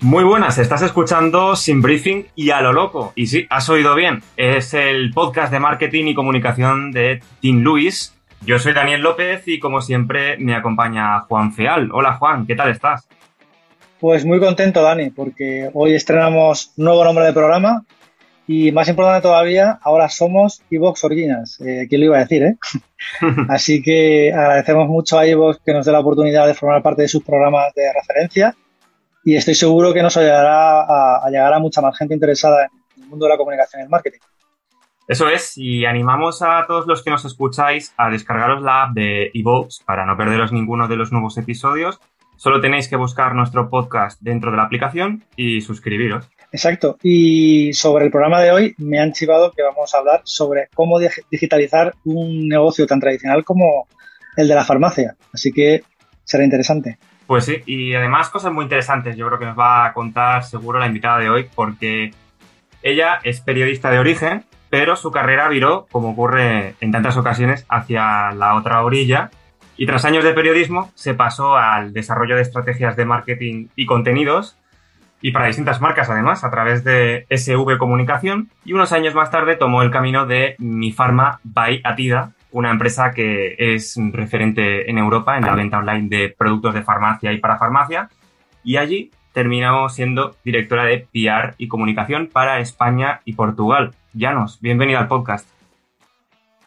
Muy buenas, estás escuchando Sin Briefing y a lo loco. Y sí, has oído bien, es el podcast de marketing y comunicación de Tim Luis. Yo soy Daniel López y como siempre me acompaña Juan Feal. Hola Juan, ¿qué tal estás? Pues muy contento, Dani, porque hoy estrenamos nuevo nombre de programa y más importante todavía, ahora somos Evox Originals. Eh, ¿Quién lo iba a decir, eh? Así que agradecemos mucho a Evox que nos dé la oportunidad de formar parte de sus programas de referencia y estoy seguro que nos ayudará a, llegar a mucha más gente interesada en el mundo de la comunicación y el marketing. Eso es, y animamos a todos los que nos escucháis a descargaros la app de eVox para no perderos ninguno de los nuevos episodios. Solo tenéis que buscar nuestro podcast dentro de la aplicación y suscribiros. Exacto. Y sobre el programa de hoy me han chivado que vamos a hablar sobre cómo digitalizar un negocio tan tradicional como el de la farmacia. Así que será interesante. Pues sí, y además cosas muy interesantes yo creo que nos va a contar seguro la invitada de hoy porque ella es periodista de origen, pero su carrera viró, como ocurre en tantas ocasiones, hacia la otra orilla y tras años de periodismo se pasó al desarrollo de estrategias de marketing y contenidos y para distintas marcas además a través de SV Comunicación y unos años más tarde tomó el camino de Mi Pharma by Atida, una empresa que es referente en Europa en la venta online de productos de farmacia y para farmacia. Y allí terminó siendo directora de PR y comunicación para España y Portugal. Llanos, bienvenido al podcast.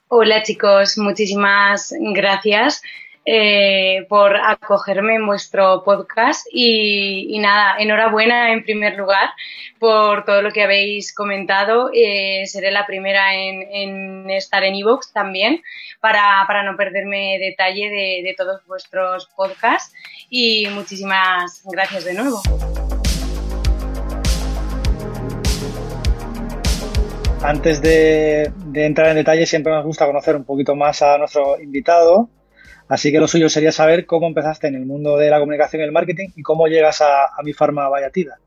Hola chicos, muchísimas gracias. Eh, por acogerme en vuestro podcast y, nada, enhorabuena en primer lugar por todo lo que habéis comentado. Eh, seré la primera en, estar en Evox también para, no perderme detalle de, de todos vuestros podcasts y muchísimas gracias de nuevo. Antes de, de, entrar en detalle, siempre nos gusta conocer un poquito más a nuestro invitado. Así que lo suyo sería saber cómo empezaste en el mundo de la comunicación y el marketing y cómo llegas a, mi farma Vallatida.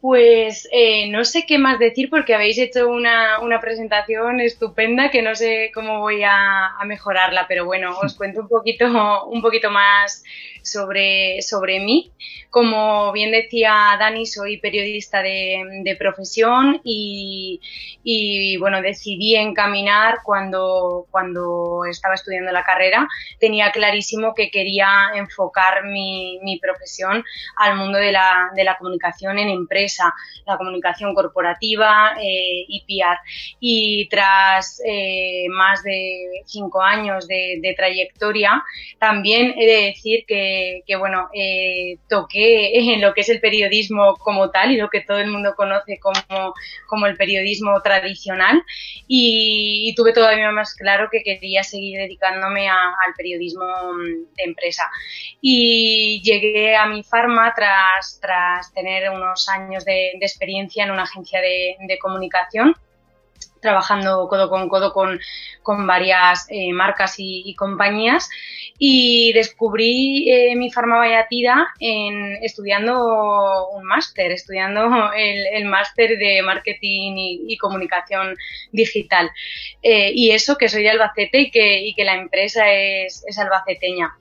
Pues eh, no sé qué más decir porque habéis hecho una, presentación estupenda que no sé cómo voy a, mejorarla, pero bueno, os cuento un poquito, un poquito más sobre, sobre mí. Como bien decía Dani, soy periodista de, profesión y, bueno, decidí encaminar cuando, cuando estaba estudiando la carrera. Tenía clarísimo que quería enfocar mi, profesión al mundo de la, de la, comunicación en la comunicación corporativa eh, y PR. Y tras eh, más de cinco años de, trayectoria, también he de decir que, que bueno, eh, toqué en lo que es el periodismo como tal y lo que todo el mundo conoce como, como el periodismo tradicional y, tuve todavía más claro que quería seguir dedicándome al periodismo mm, de empresa. Y llegué a mi farma tras, tras tener unos años de, experiencia en una agencia de, comunicación trabajando codo con codo con, varias eh, marcas y, compañías y descubrí eh, mi farmavallatida en estudiando un máster, estudiando el, máster de marketing y, comunicación digital. Eh, y eso que soy de Albacete y que, la empresa es, es albaceteña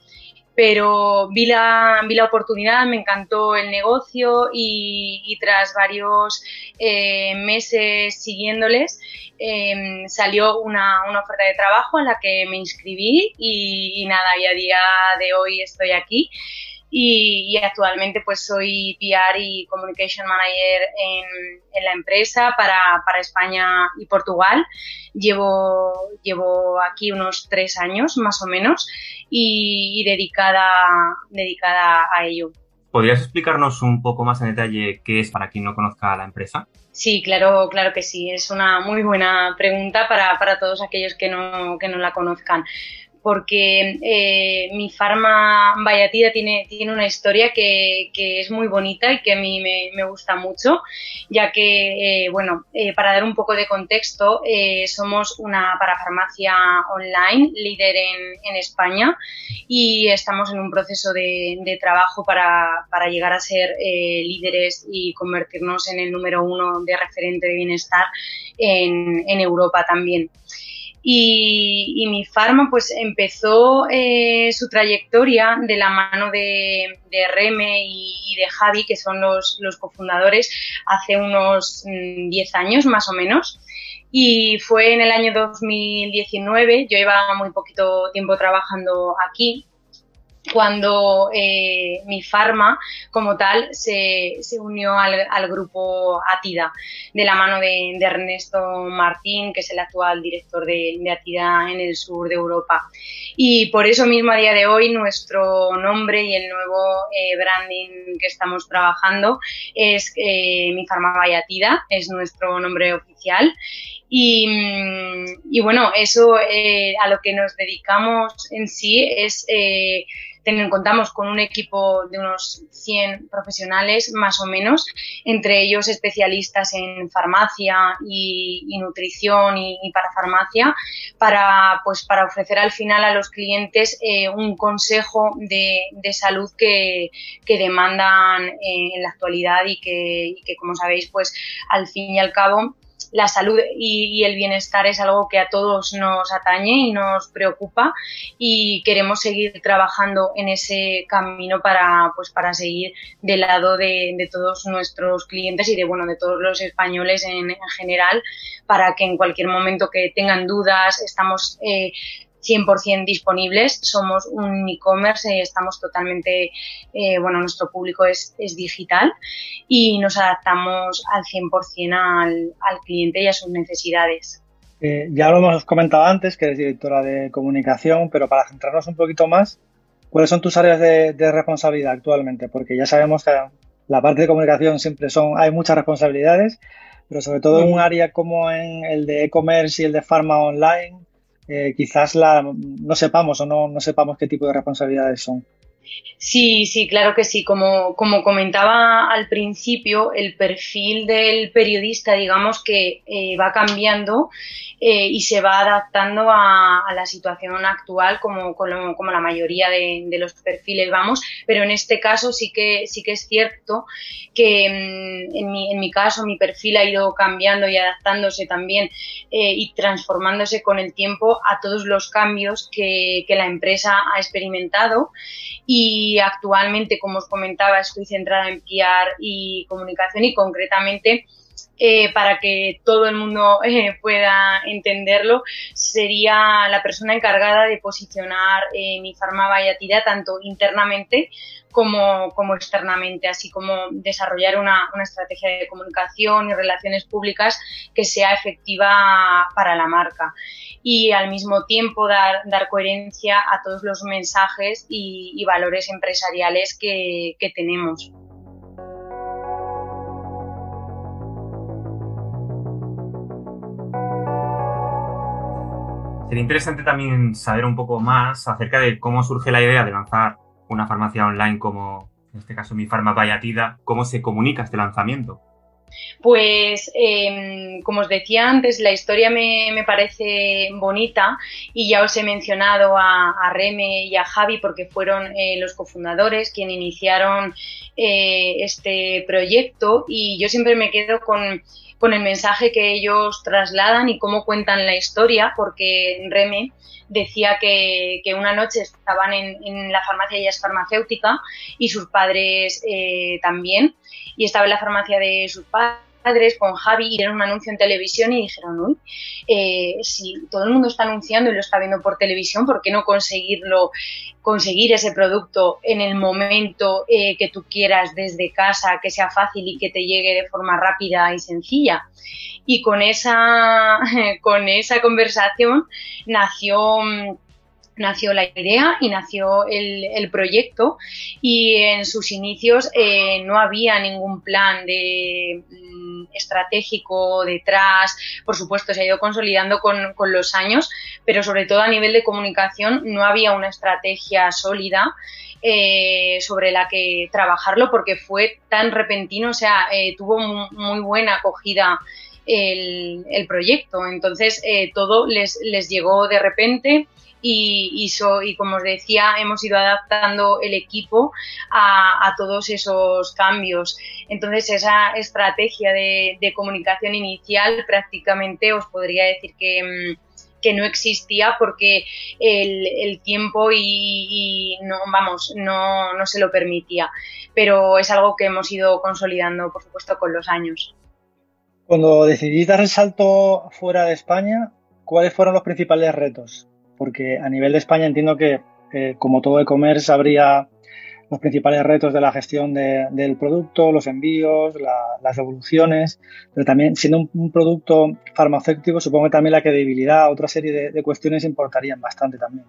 pero vi la, vi la oportunidad, me encantó el negocio y, tras varios eh, meses siguiéndoles em, salió una, oferta de trabajo en la que me inscribí y, nada, y a día de hoy estoy aquí. Y, actualmente pues soy PR y Communication Manager en, la empresa para, España y Portugal. Llevo, llevo aquí unos tres años más o menos y, dedicada, dedicada a ello. ¿Podrías explicarnos un poco más en detalle qué es para quien no conozca la empresa? Sí, claro, claro que sí. Es una muy buena pregunta para, para todos aquellos que no, que no la conozcan porque eh, mi farma Vallatida tiene, tiene una historia que, es muy bonita y que a mí me, gusta mucho, ya que, eh, bueno, eh, para dar un poco de contexto, somos una parafarmacia online líder en, España y estamos en un proceso de, trabajo para, para, llegar a ser líderes y convertirnos en el número uno de referente de bienestar en, en Europa también. Y, mi farma pues empezó eh, su trayectoria de la mano de, Reme y, de Javi, que son los, los cofundadores, hace unos 10 mm, años más o menos. Y fue en el año 2019, yo llevaba muy poquito tiempo trabajando aquí, cuando eh, mi farma como tal se, unió al, grupo Atida de la mano de, Ernesto Martín, que es el actual director de, Atida en el sur de Europa. Y por eso mismo a día de hoy nuestro nombre y el nuevo eh, branding que estamos trabajando es eh, Mi Farma by Atida, es nuestro nombre oficial. Y, mm, y bueno, eso eh, a lo que nos dedicamos en sí es eh, contamos con un equipo de unos 100 profesionales más o menos, entre ellos especialistas en farmacia y, nutrición y, para farmacia, para, pues, para ofrecer al final a los clientes eh, un consejo de, salud que, demandan eh, en la actualidad y que, y que, como sabéis, pues al fin y al cabo la salud y, el bienestar es algo que a todos nos atañe y nos preocupa y queremos seguir trabajando en ese camino para, pues, para seguir del lado de, todos nuestros clientes y de, bueno, de todos los españoles en, general para que en cualquier momento que tengan dudas, estamos eh, 100% disponibles. Somos un e-commerce, eh, estamos totalmente, eh, bueno, nuestro público es, es, digital y nos adaptamos al 100% al, al cliente y a sus necesidades. Eh, ya lo hemos comentado antes, que eres directora de comunicación, pero para centrarnos un poquito más, ¿cuáles son tus áreas de, de responsabilidad actualmente? Porque ya sabemos que la parte de comunicación siempre son, hay muchas responsabilidades, pero sobre todo en un área como en el de e-commerce y el de pharma online, eh, quizás la, no sepamos o no, no sepamos qué tipo de responsabilidades son. Sí, sí, claro que sí. Como, como comentaba al principio, el perfil del periodista, digamos que eh, va cambiando eh, y se va adaptando a, la situación actual, como, como, la mayoría de, los perfiles, vamos. Pero en este caso sí que, sí que es cierto que mm, en, mi, en mi caso mi perfil ha ido cambiando y adaptándose también eh, y transformándose con el tiempo a todos los cambios que, que la empresa ha experimentado y actualmente, como os comentaba, estoy centrada en PR y comunicación y concretamente eh, para que todo el mundo eh, pueda entenderlo, sería la persona encargada de posicionar eh, mi farma Vallatida tanto internamente como, externamente, así como desarrollar una, estrategia de comunicación y relaciones públicas que sea efectiva para la marca y al mismo tiempo dar, dar coherencia a todos los mensajes y, valores empresariales que, que tenemos. Sería interesante también saber un poco más acerca de cómo surge la idea de lanzar una farmacia online como, en este caso, mi Farma Vallatida, cómo se comunica este lanzamiento. Pues, eh, como os decía antes, la historia me, me, parece bonita y ya os he mencionado a, a Reme y a Javi porque fueron eh, los cofundadores quienes iniciaron eh, este proyecto y yo siempre me quedo con con el mensaje que ellos trasladan y cómo cuentan la historia, porque Reme decía que, que una noche estaban en, en, la farmacia, ella es farmacéutica, y sus padres eh, también, y estaba en la farmacia de sus padres padres, con Javi, dieron un anuncio en televisión y dijeron, uy, eh, si todo el mundo está anunciando y lo está viendo por televisión, ¿por qué no conseguirlo, conseguir ese producto en el momento eh, que tú quieras desde casa, que sea fácil y que te llegue de forma rápida y sencilla? Y con esa, con esa conversación nació mm, nació la idea y nació el, proyecto y en sus inicios eh, no había ningún plan de mm, estratégico detrás, por supuesto se ha ido consolidando con, los años, pero sobre todo a nivel de comunicación no había una estrategia sólida eh, sobre la que trabajarlo porque fue tan repentino, o sea, eh, tuvo muy, buena acogida el, proyecto. Entonces, todo les, les llegó de repente y, y, como os decía, hemos ido adaptando el equipo a, todos esos cambios. Entonces, esa estrategia de, comunicación inicial prácticamente os podría decir que mm, que no existía porque el, tiempo y, no vamos no, no se lo permitía pero es algo que hemos ido consolidando por supuesto con los años cuando decidís dar el salto fuera de España cuáles fueron los principales retos porque a nivel de España entiendo que, como todo e-commerce, habría los principales retos de la gestión del producto, los envíos, las devoluciones, pero también siendo un, producto farmacéutico, supongo que también la credibilidad, otra serie de cuestiones importarían bastante también.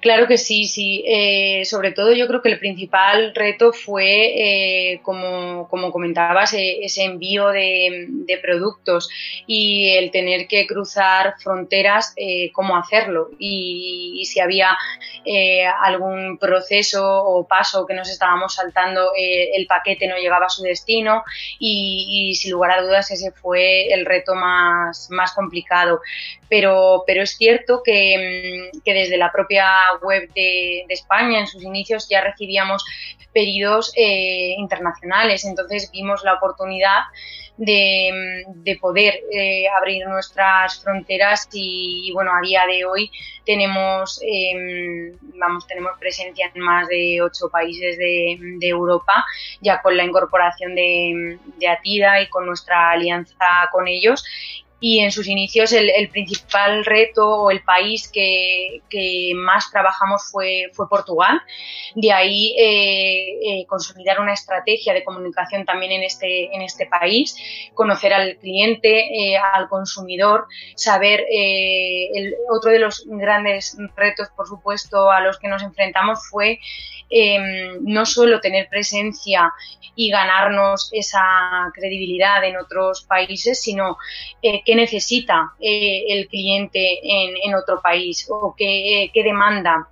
Claro que sí, sí. Eh, sobre todo yo creo que el principal reto fue, eh, como, comentabas, eh, ese envío de, productos y el tener que cruzar fronteras, cómo hacerlo y, si había algún proceso o paso que nos estábamos saltando, el paquete no llegaba a su destino y, sin lugar a dudas ese fue el reto más complicado. Pero, pero es cierto que, que desde la propia web de, España, en sus inicios ya recibíamos pedidos eh, internacionales, entonces vimos la oportunidad de, poder eh, abrir nuestras fronteras y, bueno, a día de hoy tenemos, em, vamos, tenemos presencia en más de ocho países de, Europa, ya con la incorporación de Atida y con nuestra alianza con ellos y en sus inicios el, principal reto o el país que, más trabajamos fue, fue Portugal. De ahí eh, eh, consolidar una estrategia de comunicación también en este, en este país, conocer al cliente, eh, al consumidor, saber el, otro de los grandes retos, por supuesto, a los que nos enfrentamos fue Em, no solo tener presencia y ganarnos esa credibilidad en otros países, sino eh, qué necesita eh, el cliente en, otro país o qué, qué demanda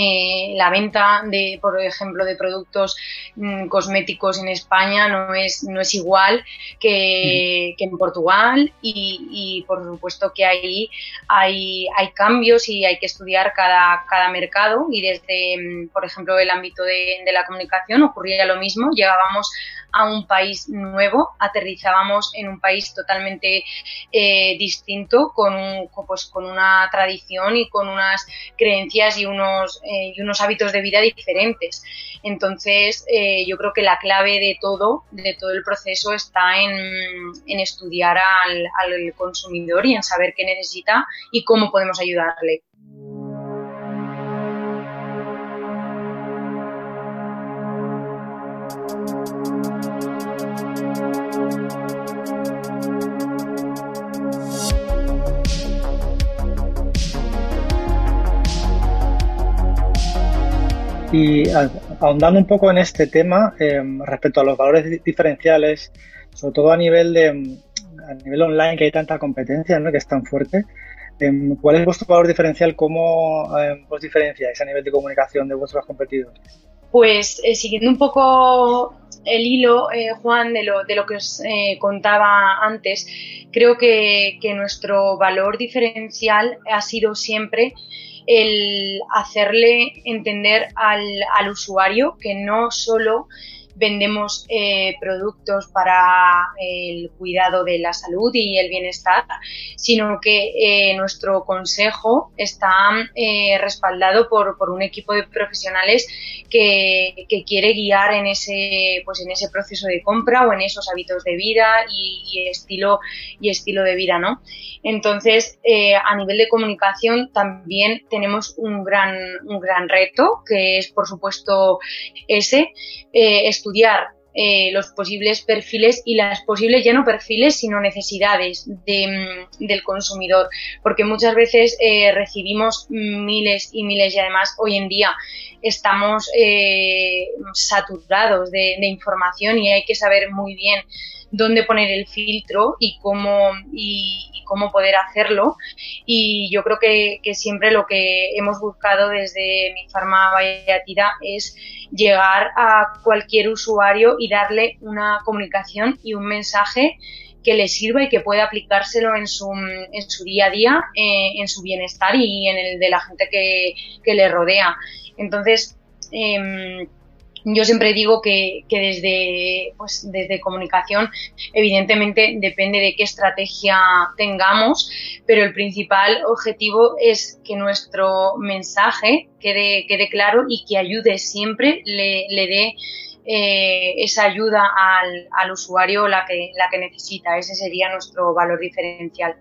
eh, la venta de, por ejemplo, de productos mm, cosméticos en España no es, no es igual que, en Portugal y, por supuesto que ahí hay, hay cambios y hay que estudiar cada, cada mercado. Y desde, mm, por ejemplo, el ámbito de, de la comunicación ocurría lo mismo, llegábamos a un país nuevo, aterrizábamos en un país totalmente eh, distinto, con, un, pues, con una tradición y con unas creencias y unos, eh, y unos hábitos de vida diferentes. Entonces, eh, yo creo que la clave de todo, de todo el proceso, está en, en estudiar al, al consumidor y en saber qué necesita y cómo podemos ayudarle. Y ahondando un poco en este tema, em, respecto a los valores diferenciales, sobre todo a nivel de a nivel online que hay tanta competencia, ¿no? que es tan fuerte, em, ¿cuál es vuestro valor diferencial? ¿Cómo em, os diferenciáis a nivel de comunicación de vuestros competidores? Pues eh, siguiendo un poco el hilo, eh, Juan, de lo, de lo que os eh, contaba antes, creo que, que nuestro valor diferencial ha sido siempre el hacerle entender al, al usuario que no solo vendemos eh, productos para el cuidado de la salud y el bienestar, sino que eh, nuestro consejo está eh, respaldado por, por, un equipo de profesionales que, que, quiere guiar en ese, pues en ese proceso de compra o en esos hábitos de vida y, estilo, y estilo de vida, ¿no? Entonces, a nivel de comunicación también tenemos un gran, un gran reto, que es, por supuesto, ese, eh, estudiar eh, los posibles perfiles y las posibles ya no perfiles sino necesidades de, mm, del consumidor. Porque muchas veces eh, recibimos miles y miles y además hoy en día estamos saturados de, información y hay que saber muy bien dónde poner el filtro y cómo, y, cómo poder hacerlo. Y yo creo que, siempre lo que hemos buscado desde mi Farma Vallatida es llegar a cualquier usuario y darle una comunicación y un mensaje que le sirva y que pueda aplicárselo en su, en su día a día, eh, en su bienestar y en el de la gente que, que le rodea. Entonces, eh, yo siempre digo que, desde, pues, desde comunicación, evidentemente depende de qué estrategia tengamos, pero el principal objetivo es que nuestro mensaje quede, quede claro y que ayude siempre, le, le dé eh, esa ayuda al, al, usuario la que, la que necesita. Ese sería nuestro valor diferencial.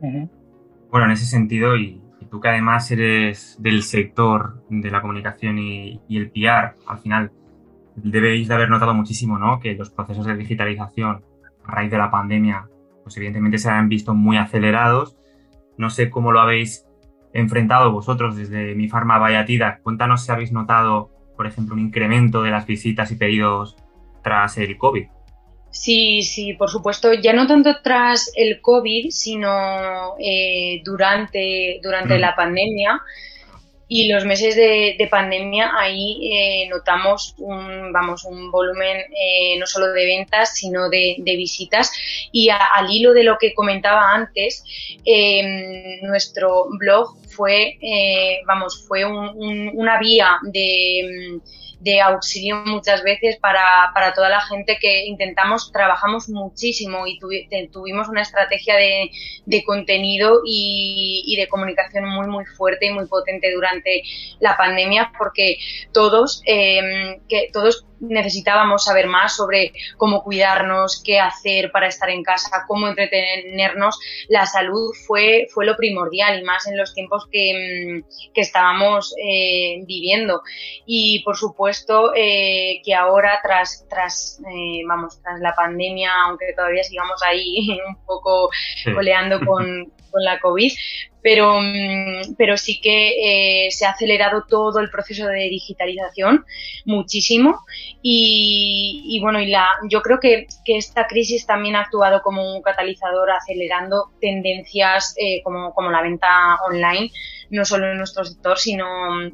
Bueno, en ese sentido, y, tú que además eres del sector de la comunicación y, el PR, al final debéis de haber notado muchísimo, ¿no? Que los procesos de digitalización a raíz de la pandemia, pues evidentemente se han visto muy acelerados. No sé cómo lo habéis enfrentado vosotros desde mi farma Vallatida. Cuéntanos si habéis notado, por ejemplo, un incremento de las visitas y pedidos tras el COVID. Sí, sí, por supuesto, ya no tanto tras el COVID, sino eh, durante, durante mm. la pandemia. Y los meses de, pandemia ahí eh, notamos un, vamos, un volumen eh, no solo de ventas, sino de, visitas. Y al hilo de lo que comentaba antes, em, nuestro blog fue, vamos, fue una vía de de auxilio muchas veces para, para toda la gente que intentamos, trabajamos muchísimo y tuvimos una estrategia de, de contenido y, y, de comunicación muy, muy fuerte y muy potente durante la pandemia porque todos, eh, que todos necesitábamos saber más sobre cómo cuidarnos, qué hacer para estar en casa, cómo entretenernos. La salud fue, fue lo primordial y más en los tiempos que, mm, que estábamos eh, viviendo. Y por supuesto eh, que ahora tras, tras, eh, vamos, tras la pandemia, aunque todavía sigamos ahí un poco coleando con, con la COVID, pero, mm, pero sí que eh, se ha acelerado todo el proceso de digitalización muchísimo. Y, bueno, y la, yo creo que, que, esta crisis también ha actuado como un catalizador acelerando tendencias eh, como, como la venta online no solo en nuestro sector, sino,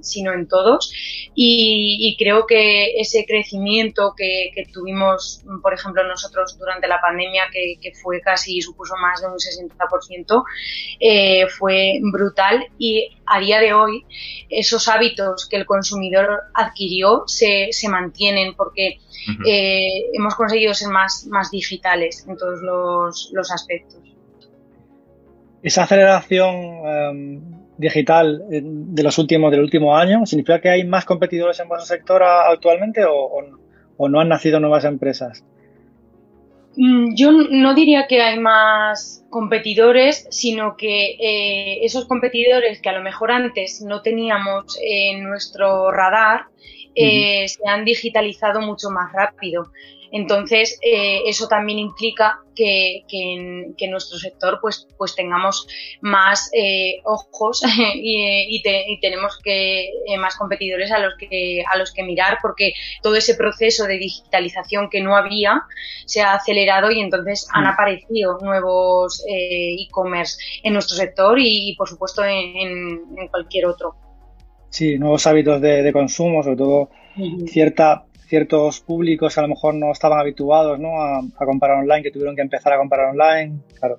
sino en todos. Y, creo que ese crecimiento que, tuvimos, por ejemplo, nosotros durante la pandemia, que, fue casi, supuso más de un 60%, eh, fue brutal y a día de hoy esos hábitos que el consumidor adquirió se, se mantienen porque eh, hemos conseguido ser más, más digitales en todos los, los aspectos. Esa aceleración em, digital eh, de los últimos del último año? ¿Significa que hay más competidores en vuestro sector actualmente o, no han nacido nuevas empresas? Mm, yo no diría que hay más competidores, sino que eh, esos competidores que a lo mejor antes no teníamos en nuestro radar eh, se han digitalizado mucho más rápido. Entonces, eh, eso también implica que, en, nuestro sector pues, pues tengamos más eh, ojos y, tenemos que eh, más competidores a los que a los que mirar porque todo ese proceso de digitalización que no había se ha acelerado y entonces han mm. aparecido nuevos e-commerce en nuestro sector y, por supuesto en, cualquier otro. Sí, nuevos hábitos de, consumo, sobre todo cierta ciertos públicos a lo mejor no estaban habituados ¿no? A, comprar online, que tuvieron que empezar a comprar online, claro.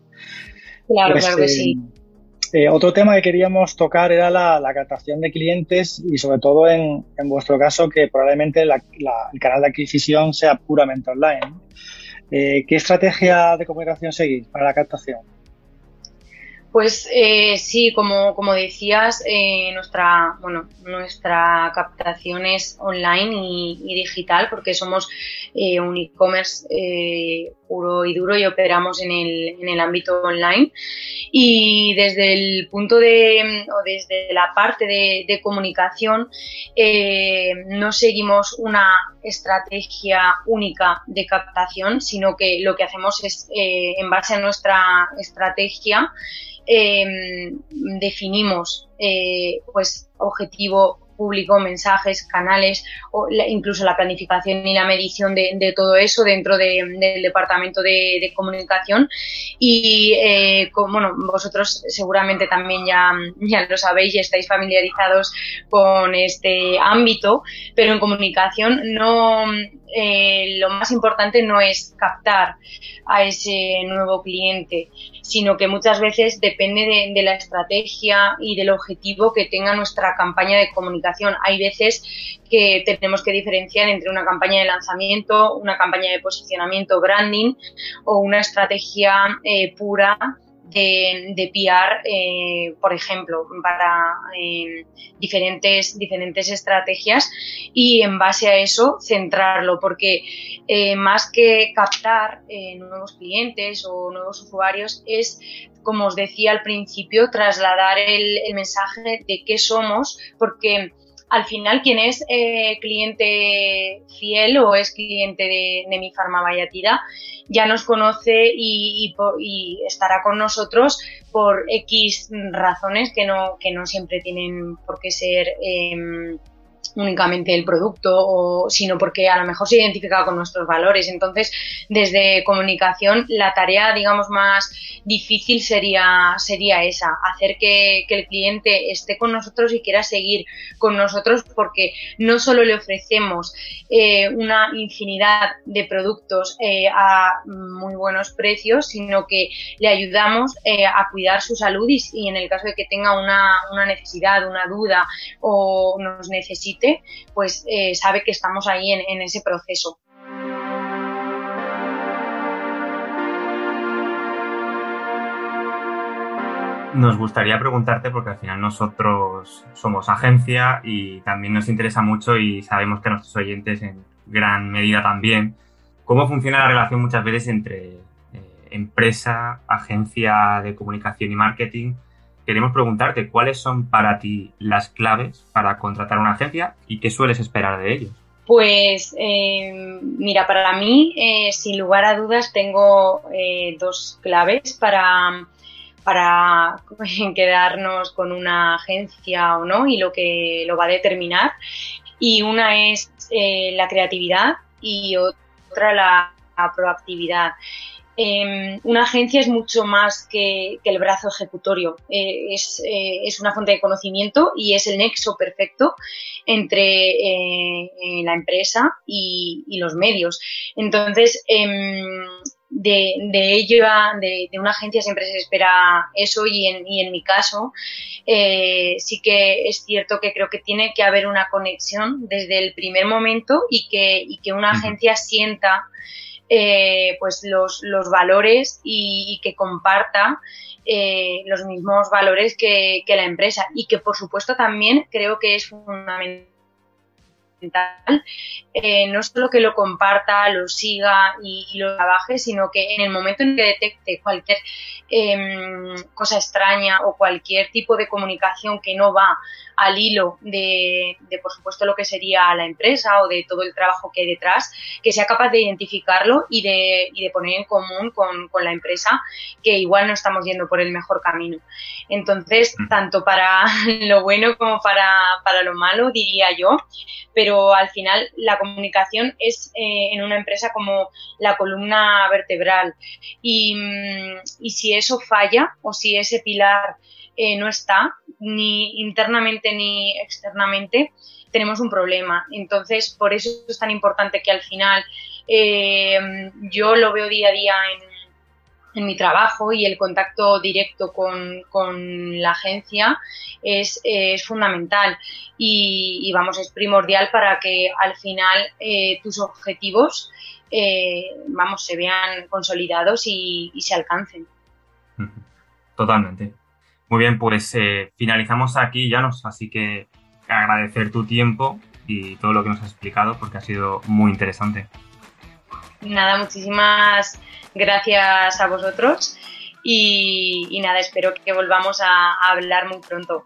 Claro, pues, claro que sí. Eh, otro tema que queríamos tocar era la, captación de clientes y sobre todo en, vuestro caso que probablemente el canal de adquisición sea puramente online. Eh, ¿Qué estrategia de comunicación seguís para la captación? Pues eh, sí, como, como decías, eh, nuestra, bueno, nuestra captación es online y, digital porque somos eh, un e-commerce puro y duro y operamos en el, en el ámbito online. Y desde el punto de, o desde la parte de, comunicación, no seguimos una estrategia única de captación, sino que lo que hacemos es, en base a nuestra estrategia, Em, definimos eh, pues objetivo público, mensajes, canales, o incluso la planificación y la medición de, todo eso dentro del departamento de, comunicación. Y eh, bueno, vosotros seguramente también ya, ya lo sabéis y estáis familiarizados con este ámbito, pero en comunicación no eh, lo más importante no es captar a ese nuevo cliente, sino que muchas veces depende de, la estrategia y del objetivo que tenga nuestra campaña de comunicación. Hay veces que tenemos que diferenciar entre una campaña de lanzamiento, una campaña de posicionamiento, branding o una estrategia eh, pura de, de eh, por ejemplo, para eh, diferentes, diferentes estrategias y en base a eso centrarlo, porque eh, más que captar nuevos clientes o nuevos usuarios es como os decía al principio, trasladar el, el mensaje de qué somos, porque al final quien es eh, cliente fiel o es cliente de, mi Farma Vallatida ya nos conoce y, estará con nosotros por X razones que no, que no siempre tienen por qué ser em, únicamente el producto, sino porque a lo mejor se identifica con nuestros valores. Entonces, desde comunicación, la tarea, digamos, más difícil sería, sería esa, hacer que, el cliente esté con nosotros y quiera seguir con nosotros porque no solo le ofrecemos eh, una infinidad de productos eh, a muy buenos precios, sino que le ayudamos eh, a cuidar su salud y, y, en el caso de que tenga una, una necesidad, una duda o nos necesite pues eh, sabe que estamos ahí en, ese proceso. Nos gustaría preguntarte, porque al final nosotros somos agencia y también nos interesa mucho y sabemos que nuestros oyentes en gran medida también, cómo funciona la relación muchas veces entre eh, empresa, agencia de comunicación y marketing queremos preguntarte cuáles son para ti las claves para contratar una agencia y qué sueles esperar de ellos. Pues eh, mira, para mí, eh, sin lugar a dudas, tengo eh, dos claves para, para quedarnos con una agencia o no y lo que lo va a determinar. Y una es la creatividad y otra la proactividad. Eh, una agencia es mucho más que, el brazo ejecutorio. Eh, es, eh, es, una fuente de conocimiento y es el nexo perfecto entre eh, la empresa y, los medios. Entonces, em, de, de, ello, de, de, una agencia siempre se espera eso y en, y en mi caso sí que es cierto que creo que tiene que haber una conexión desde el primer momento y que, y que una agencia sienta eh, pues los, los valores y, que comparta eh, los mismos valores que, que la empresa. Y que por supuesto también creo que es fundamental eh, no solo que lo comparta, lo siga y, lo trabaje, sino que en el momento en que detecte cualquier em, cosa extraña o cualquier tipo de comunicación que no va al hilo de, por supuesto, lo que sería la empresa o de todo el trabajo que hay detrás, que sea capaz de identificarlo y de, y de poner en común con, con, la empresa que igual no estamos yendo por el mejor camino. Entonces, mm. tanto para lo bueno como para, para lo malo, diría yo, pero al final la comunicación es eh, en una empresa como la columna vertebral y, mm, y si eso falla o si ese pilar eh, no está, ni internamente ni externamente, tenemos un problema. Entonces, por eso es tan importante que al final eh, yo lo veo día a día en mi trabajo y el contacto directo con, la agencia es, fundamental y, vamos, es primordial para que al final eh, tus objetivos eh, vamos, se vean consolidados y, se alcancen. Totalmente. Muy bien, pues eh, finalizamos aquí, Janos, así que agradecer tu tiempo y todo lo que nos has explicado porque ha sido muy interesante. Nada, muchísimas gracias a vosotros y, nada, espero que volvamos a, hablar muy pronto.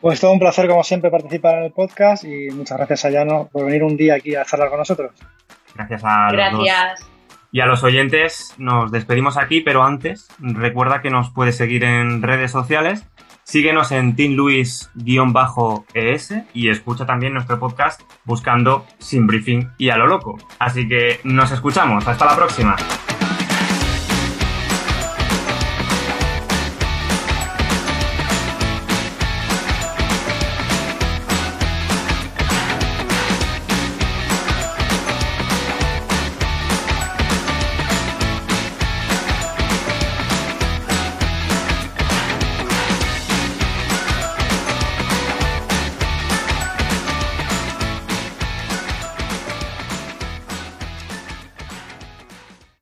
Pues todo un placer, como siempre, participar en el podcast y muchas gracias a Llano por venir un día aquí a charlar con nosotros. Gracias a Gracias. Y a los oyentes nos despedimos aquí, pero antes recuerda que nos puedes seguir en redes sociales. Síguenos en Team Luis-ES y escucha también nuestro podcast buscando Sin Briefing y a lo loco. Así que nos escuchamos. Hasta la próxima.